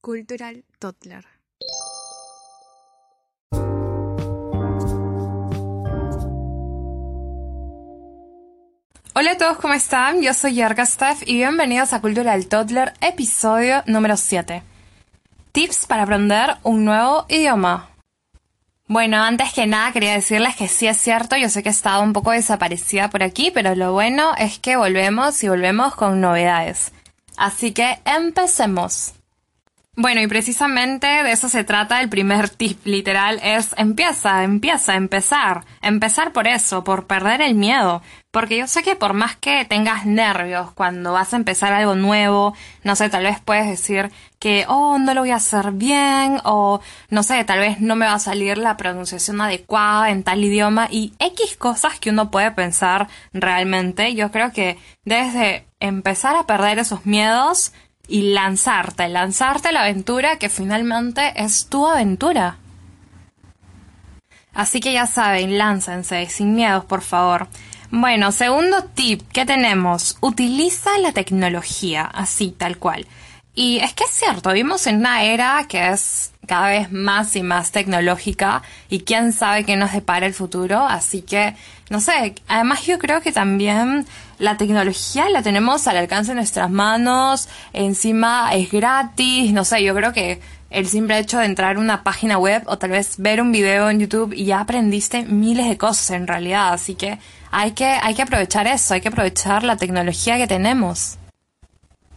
Cultural Toddler. Hola a todos, ¿cómo están? Yo soy Yerka Steph y bienvenidos a Cultural Toddler, episodio número 7. Tips para aprender un nuevo idioma. Bueno, antes que nada quería decirles que sí es cierto, yo sé que he estado un poco desaparecida por aquí, pero lo bueno es que volvemos y volvemos con novedades. Así que empecemos. Bueno, y precisamente de eso se trata el primer tip literal, es empieza, empieza, empezar. Empezar por eso, por perder el miedo. Porque yo sé que por más que tengas nervios cuando vas a empezar algo nuevo, no sé, tal vez puedes decir que, oh, no lo voy a hacer bien, o no sé, tal vez no me va a salir la pronunciación adecuada en tal idioma, y X cosas que uno puede pensar realmente, yo creo que desde empezar a perder esos miedos, y lanzarte, lanzarte a la aventura que finalmente es tu aventura. Así que ya saben, láncense, sin miedos, por favor. Bueno, segundo tip que tenemos, utiliza la tecnología, así, tal cual. Y es que es cierto, vivimos en una era que es cada vez más y más tecnológica y quién sabe qué nos depara el futuro, así que, no sé, además yo creo que también la tecnología la tenemos al alcance de nuestras manos, encima es gratis, no sé, yo creo que el simple hecho de entrar a una página web o tal vez ver un video en YouTube y ya aprendiste miles de cosas en realidad, así que hay que, hay que aprovechar eso, hay que aprovechar la tecnología que tenemos.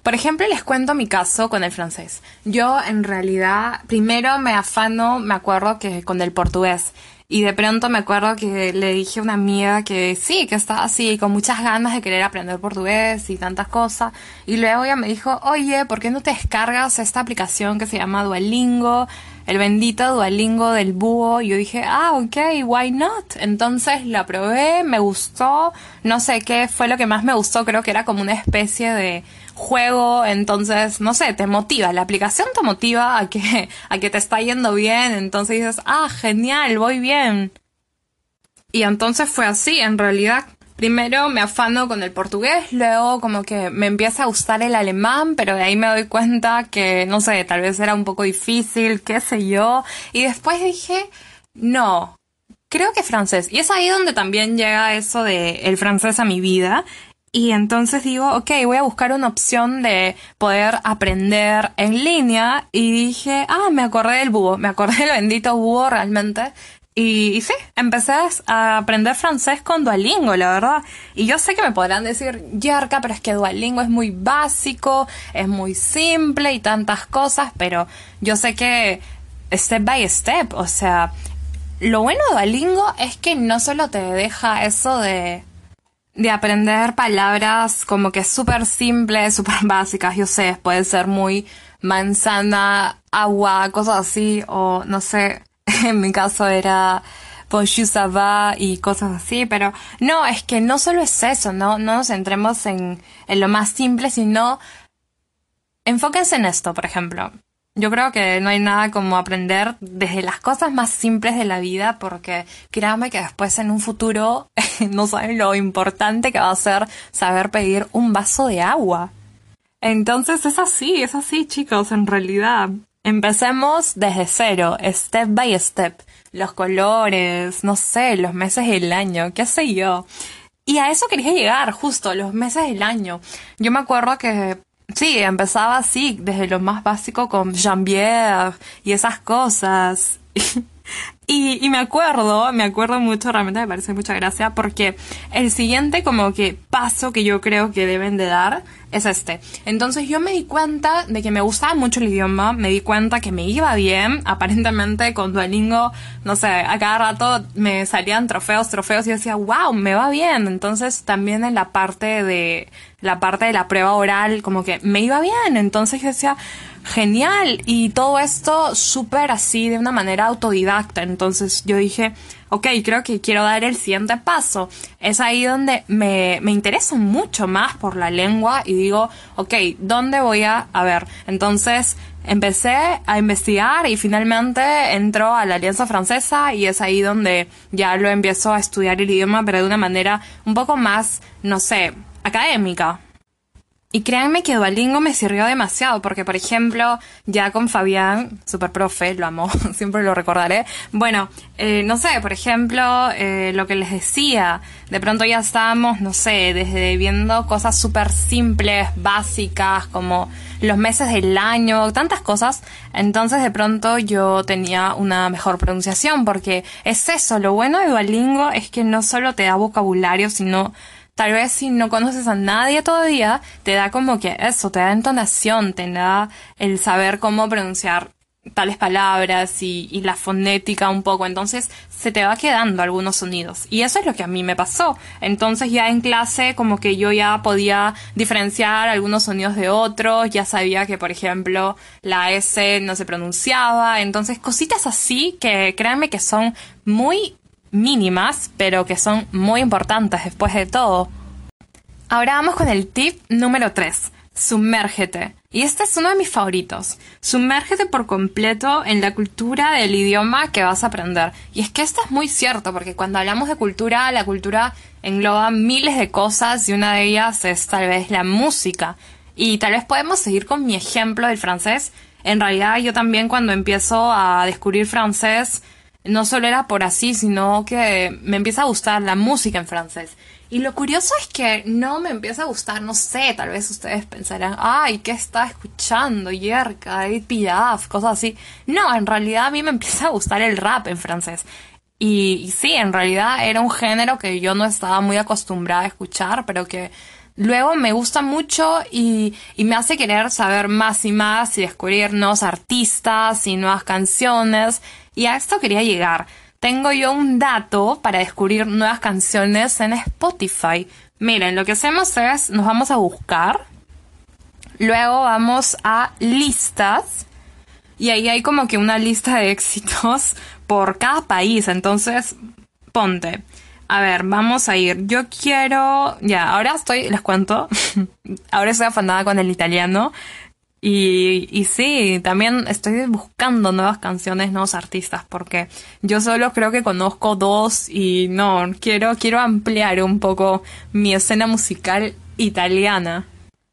Por ejemplo, les cuento mi caso con el francés. Yo en realidad primero me afano, me acuerdo que con el portugués. Y de pronto me acuerdo que le dije a una amiga que sí, que estaba así, con muchas ganas de querer aprender portugués y tantas cosas. Y luego ella me dijo, oye, ¿por qué no te descargas esta aplicación que se llama Duolingo? El bendito Duolingo del búho. Yo dije, ah, ok, why not? Entonces la probé, me gustó. No sé qué fue lo que más me gustó, creo que era como una especie de juego, entonces, no sé, te motiva, la aplicación te motiva a que, a que te está yendo bien, entonces dices, ah, genial, voy bien. Y entonces fue así, en realidad. Primero me afano con el portugués, luego como que me empieza a gustar el alemán, pero de ahí me doy cuenta que, no sé, tal vez era un poco difícil, qué sé yo. Y después dije, no, creo que francés. Y es ahí donde también llega eso de el francés a mi vida. Y entonces digo, ok, voy a buscar una opción de poder aprender en línea. Y dije, ah, me acordé del búho, me acordé del bendito búho realmente. Y, sí, empecé a aprender francés con Duolingo, la verdad. Y yo sé que me podrán decir, Yarka, pero es que Duolingo es muy básico, es muy simple y tantas cosas, pero yo sé que step by step, o sea, lo bueno de Duolingo es que no solo te deja eso de de aprender palabras como que súper simples, súper básicas, yo sé, puede ser muy manzana, agua, cosas así, o no sé, en mi caso era bonjour va y cosas así, pero no, es que no solo es eso, no, no nos centremos en, en lo más simple, sino enfóquense en esto, por ejemplo. Yo creo que no hay nada como aprender desde las cosas más simples de la vida porque créanme que después en un futuro no saben lo importante que va a ser saber pedir un vaso de agua. Entonces es así, es así chicos, en realidad. Empecemos desde cero, step by step. Los colores, no sé, los meses del año, qué sé yo. Y a eso quería llegar, justo, los meses del año. Yo me acuerdo que Sí, empezaba así, desde lo más básico con Jambier y esas cosas. y, y me acuerdo, me acuerdo mucho, realmente me parece mucha gracia, porque el siguiente como que paso que yo creo que deben de dar es este. Entonces yo me di cuenta de que me gustaba mucho el idioma, me di cuenta que me iba bien, aparentemente con Duolingo, no sé, a cada rato me salían trofeos, trofeos y yo decía, wow, me va bien. Entonces también en la parte de, la parte de la prueba oral, como que me iba bien. Entonces yo decía, genial. Y todo esto súper así, de una manera autodidacta. Entonces yo dije, ok, creo que quiero dar el siguiente paso. Es ahí donde me, me intereso mucho más por la lengua y digo, ok, ¿dónde voy a, a ver? Entonces empecé a investigar y finalmente entró a la Alianza Francesa y es ahí donde ya lo empiezo a estudiar el idioma, pero de una manera un poco más, no sé, académica. Y créanme que Duolingo me sirvió demasiado, porque por ejemplo, ya con Fabián, super profe, lo amo, siempre lo recordaré. Bueno, eh, no sé, por ejemplo, eh, lo que les decía, de pronto ya estábamos, no sé, desde viendo cosas súper simples, básicas, como los meses del año, tantas cosas. Entonces de pronto yo tenía una mejor pronunciación, porque es eso, lo bueno de Duolingo es que no solo te da vocabulario, sino Tal vez si no conoces a nadie todavía, te da como que eso, te da entonación, te da el saber cómo pronunciar tales palabras y, y, la fonética un poco, entonces se te va quedando algunos sonidos. Y eso es lo que a mí me pasó. Entonces ya en clase como que yo ya podía diferenciar algunos sonidos de otros, ya sabía que por ejemplo la S no se pronunciaba, entonces cositas así que créanme que son muy mínimas, pero que son muy importantes después de todo. Ahora vamos con el tip número 3. Sumérgete. Y este es uno de mis favoritos. Sumérgete por completo en la cultura del idioma que vas a aprender. Y es que esto es muy cierto, porque cuando hablamos de cultura, la cultura engloba miles de cosas y una de ellas es tal vez la música. Y tal vez podemos seguir con mi ejemplo del francés. En realidad yo también cuando empiezo a descubrir francés no solo era por así, sino que me empieza a gustar la música en francés. Y lo curioso es que no me empieza a gustar, no sé, tal vez ustedes pensarán, ay, ¿qué está escuchando? Yerka, Edith Piaf, cosas así. No, en realidad a mí me empieza a gustar el rap en francés. Y, y sí, en realidad era un género que yo no estaba muy acostumbrada a escuchar, pero que luego me gusta mucho y, y, me hace querer saber más y más y descubrir nuevos artistas y nuevas canciones. Y a esto quería llegar. Tengo yo un dato para descubrir nuevas canciones en Spotify. Miren, lo que hacemos es, nos vamos a buscar, luego vamos a listas y ahí hay como que una lista de éxitos por cada país. Entonces, ponte. A ver, vamos a ir. Yo quiero. Ya, ahora estoy, les cuento. ahora estoy afanada con el italiano. Y, sí, también estoy buscando nuevas canciones, nuevos artistas, porque yo solo creo que conozco dos y no, quiero, quiero ampliar un poco mi escena musical italiana.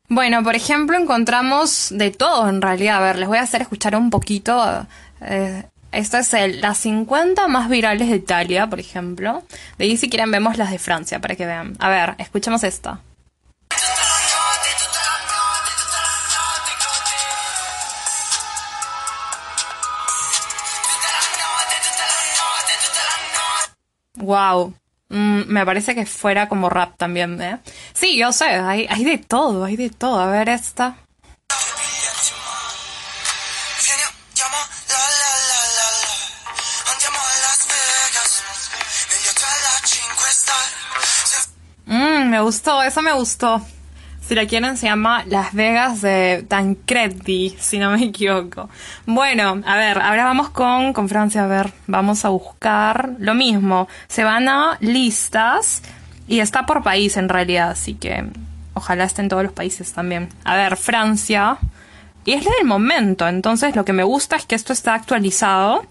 Bueno, por ejemplo, encontramos de todo en realidad. A ver, les voy a hacer escuchar un poquito. Eh, esta es las 50 más virales de Italia, por ejemplo. De ahí si quieren vemos las de Francia para que vean. A ver, escuchemos esta. Wow. Mm, me parece que fuera como rap también, ¿eh? Sí, yo sé, hay, hay de todo, hay de todo. A ver esta. Mmm, me gustó, eso me gustó. Si la quieren, se llama Las Vegas de Tancredi, si no me equivoco. Bueno, a ver, ahora vamos con, con Francia. A ver, vamos a buscar lo mismo. Se van a listas y está por país en realidad, así que ojalá esté en todos los países también. A ver, Francia. Y es del momento, entonces lo que me gusta es que esto está actualizado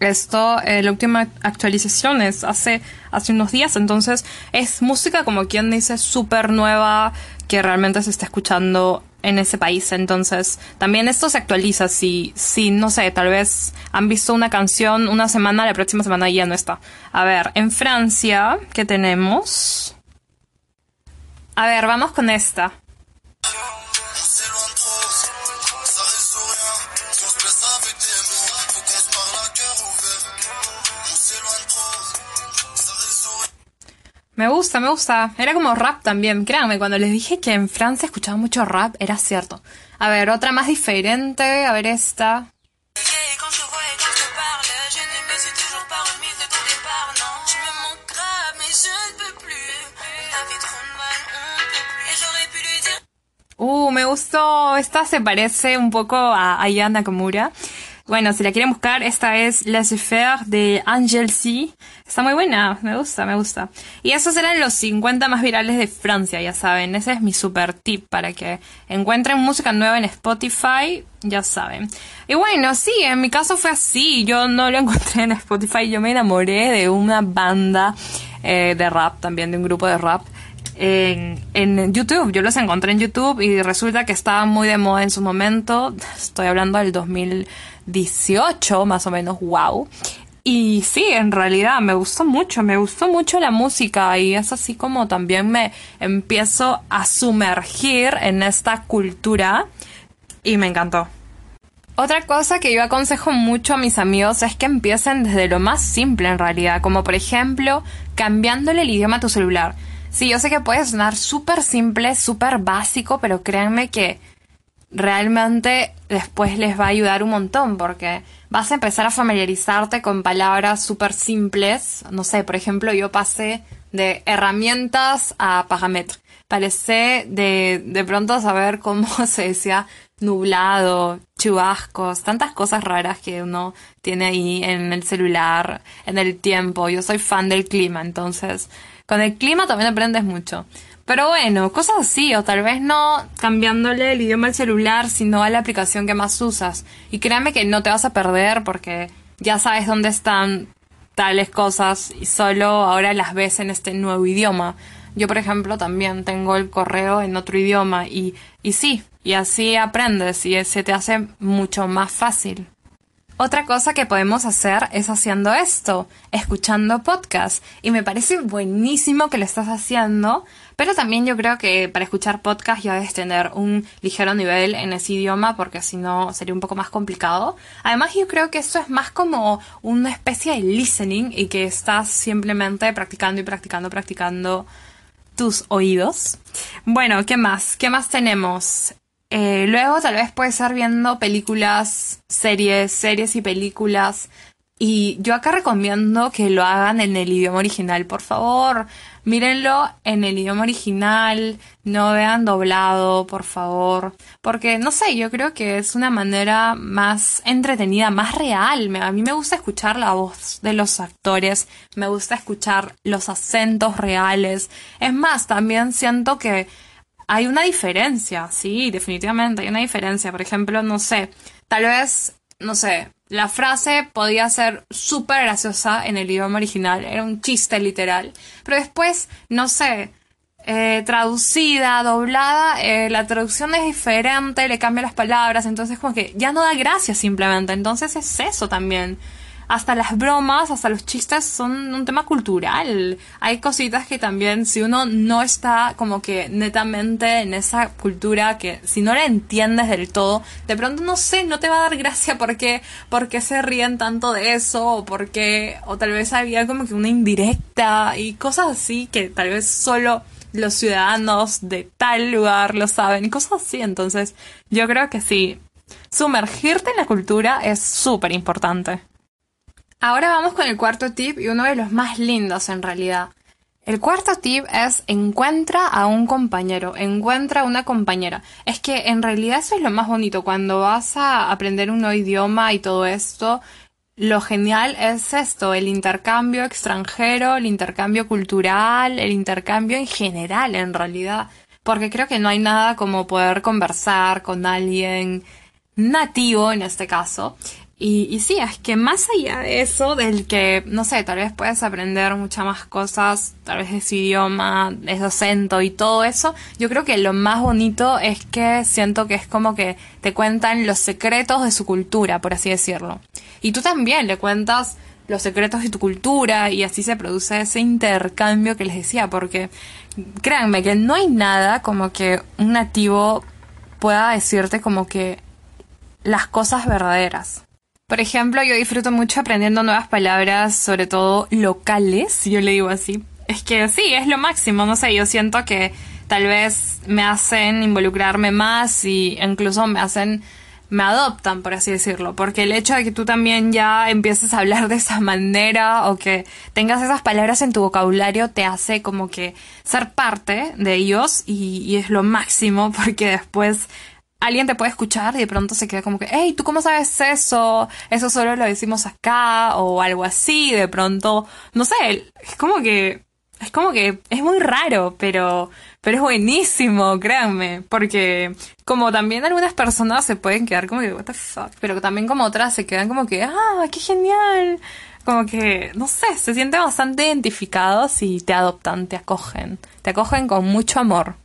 esto, eh, la última actualización es hace, hace unos días, entonces es música como quien dice súper nueva que realmente se está escuchando en ese país. Entonces, también esto se actualiza. Si, si, no sé, tal vez han visto una canción una semana, la próxima semana ya no está. A ver, en Francia, ¿qué tenemos? A ver, vamos con esta. Me gusta, me gusta. Era como rap también. Créanme, cuando les dije que en Francia escuchaba mucho rap, era cierto. A ver, otra más diferente. A ver esta. Uh, me gustó. Esta se parece un poco a Ayana Nakamura. Bueno, si la quieren buscar, esta es Les Affaires de Angel C. Está muy buena, me gusta, me gusta. Y esos eran los 50 más virales de Francia, ya saben. Ese es mi super tip para que encuentren música nueva en Spotify, ya saben. Y bueno, sí, en mi caso fue así. Yo no lo encontré en Spotify, yo me enamoré de una banda eh, de rap, también de un grupo de rap en, en, YouTube. Yo los encontré en YouTube y resulta que estaban muy de moda en su momento. Estoy hablando del 2018, más o menos, wow. Y sí, en realidad me gustó mucho, me gustó mucho la música y es así como también me empiezo a sumergir en esta cultura y me encantó. Otra cosa que yo aconsejo mucho a mis amigos es que empiecen desde lo más simple en realidad, como por ejemplo cambiándole el idioma a tu celular. Sí, yo sé que puede sonar súper simple, súper básico, pero créanme que realmente después les va a ayudar un montón porque vas a empezar a familiarizarte con palabras súper simples. No sé, por ejemplo, yo pasé de herramientas a parámetros. Parece de, de pronto saber cómo se decía nublado, chubascos, tantas cosas raras que uno tiene ahí en el celular, en el tiempo. Yo soy fan del clima, entonces con el clima también aprendes mucho. Pero bueno, cosas así, o tal vez no cambiándole el idioma al celular, sino a la aplicación que más usas. Y créame que no te vas a perder porque ya sabes dónde están tales cosas y solo ahora las ves en este nuevo idioma. Yo, por ejemplo, también tengo el correo en otro idioma y, y sí, y así aprendes y se te hace mucho más fácil. Otra cosa que podemos hacer es haciendo esto, escuchando podcast. Y me parece buenísimo que lo estás haciendo, pero también yo creo que para escuchar podcast ya debes tener un ligero nivel en ese idioma porque si no sería un poco más complicado. Además yo creo que eso es más como una especie de listening y que estás simplemente practicando y practicando, practicando tus oídos. Bueno, ¿qué más? ¿Qué más tenemos? Eh, luego tal vez puede ser viendo películas, series, series y películas. Y yo acá recomiendo que lo hagan en el idioma original, por favor. Mírenlo en el idioma original, no vean doblado, por favor. Porque, no sé, yo creo que es una manera más entretenida, más real. A mí me gusta escuchar la voz de los actores, me gusta escuchar los acentos reales. Es más, también siento que hay una diferencia, sí, definitivamente hay una diferencia. Por ejemplo, no sé, tal vez, no sé, la frase podía ser súper graciosa en el idioma original, era un chiste literal, pero después, no sé, eh, traducida, doblada, eh, la traducción es diferente, le cambia las palabras, entonces como que ya no da gracia simplemente, entonces es eso también hasta las bromas, hasta los chistes son un tema cultural. Hay cositas que también, si uno no está como que netamente en esa cultura, que si no la entiendes del todo, de pronto no sé, no te va a dar gracia porque, porque se ríen tanto de eso, o porque, o tal vez había como que una indirecta y cosas así que tal vez solo los ciudadanos de tal lugar lo saben y cosas así. Entonces, yo creo que sí, sumergirte en la cultura es súper importante. Ahora vamos con el cuarto tip y uno de los más lindos en realidad. El cuarto tip es encuentra a un compañero, encuentra a una compañera. Es que en realidad eso es lo más bonito. Cuando vas a aprender un nuevo idioma y todo esto, lo genial es esto, el intercambio extranjero, el intercambio cultural, el intercambio en general en realidad. Porque creo que no hay nada como poder conversar con alguien nativo en este caso y, y sí, es que más allá de eso, del que, no sé, tal vez puedes aprender muchas más cosas, tal vez de su idioma, de su acento y todo eso, yo creo que lo más bonito es que siento que es como que te cuentan los secretos de su cultura, por así decirlo. Y tú también le cuentas los secretos de tu cultura y así se produce ese intercambio que les decía, porque créanme que no hay nada como que un nativo pueda decirte como que las cosas verdaderas. Por ejemplo, yo disfruto mucho aprendiendo nuevas palabras, sobre todo locales, yo le digo así. Es que sí, es lo máximo, no sé, yo siento que tal vez me hacen involucrarme más y incluso me hacen me adoptan, por así decirlo, porque el hecho de que tú también ya empieces a hablar de esa manera o que tengas esas palabras en tu vocabulario te hace como que ser parte de ellos y, y es lo máximo porque después alguien te puede escuchar y de pronto se queda como que, hey, ¿tú cómo sabes eso? Eso solo lo decimos acá o algo así. De pronto, no sé, es como que es como que es muy raro, pero, pero es buenísimo, créanme, porque como también algunas personas se pueden quedar como que, what the fuck, pero también como otras se quedan como que, ah, qué genial, como que, no sé, se sienten bastante identificados y te adoptan, te acogen, te acogen con mucho amor.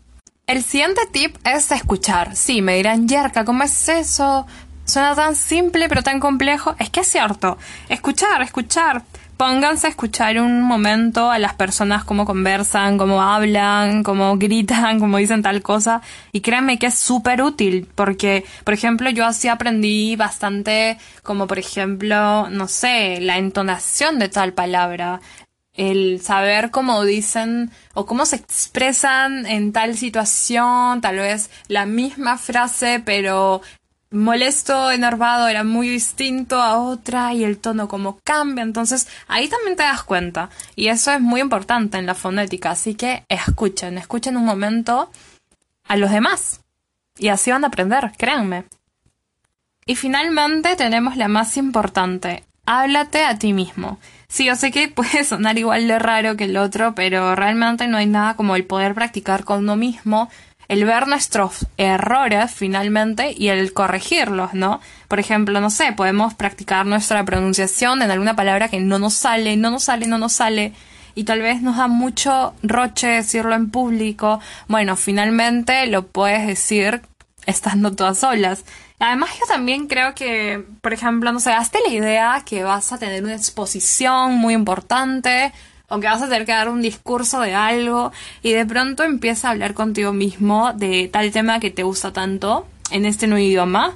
El siguiente tip es escuchar. Sí, me dirán, Yerka, ¿cómo es eso? Suena tan simple pero tan complejo. Es que es cierto. Escuchar, escuchar pónganse a escuchar un momento a las personas cómo conversan, cómo hablan, cómo gritan, cómo dicen tal cosa. Y créanme que es súper útil porque, por ejemplo, yo así aprendí bastante como, por ejemplo, no sé, la entonación de tal palabra. El saber cómo dicen o cómo se expresan en tal situación, tal vez la misma frase, pero molesto, enervado, era muy distinto a otra y el tono como cambia. Entonces ahí también te das cuenta. Y eso es muy importante en la fonética. Así que escuchen, escuchen un momento a los demás. Y así van a aprender, créanme. Y finalmente tenemos la más importante. Háblate a ti mismo. Sí, yo sé que puede sonar igual de raro que el otro, pero realmente no hay nada como el poder practicar con uno mismo el ver nuestros errores finalmente y el corregirlos, ¿no? Por ejemplo, no sé, podemos practicar nuestra pronunciación en alguna palabra que no nos sale, no nos sale, no nos sale y tal vez nos da mucho roche decirlo en público. Bueno, finalmente lo puedes decir estando todas solas. Además, yo también creo que, por ejemplo, no sé, hazte la idea que vas a tener una exposición muy importante aunque vas a tener que dar un discurso de algo y de pronto empieza a hablar contigo mismo de tal tema que te gusta tanto en este nuevo idioma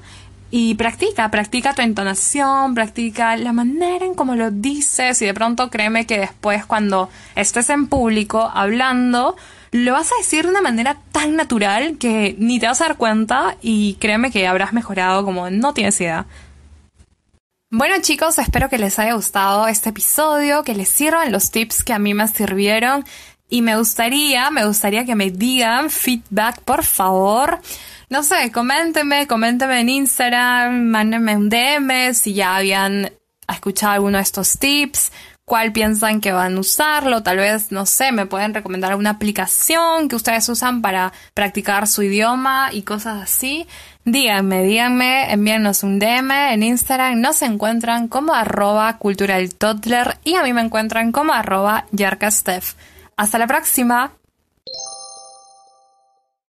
y practica, practica tu entonación, practica la manera en cómo lo dices y de pronto créeme que después cuando estés en público hablando, lo vas a decir de una manera tan natural que ni te vas a dar cuenta y créeme que habrás mejorado como no tienes idea. Bueno chicos, espero que les haya gustado este episodio, que les sirvan los tips que a mí me sirvieron y me gustaría, me gustaría que me digan feedback, por favor. No sé, coméntenme, coméntenme en Instagram, mándenme un DM si ya habían escuchado alguno de estos tips, cuál piensan que van a usarlo, tal vez, no sé, me pueden recomendar alguna aplicación que ustedes usan para practicar su idioma y cosas así. Díganme, díganme, envíenos un DM en Instagram, nos encuentran como arroba culturaltoddler y a mí me encuentran como arroba yarkastef. Hasta la próxima.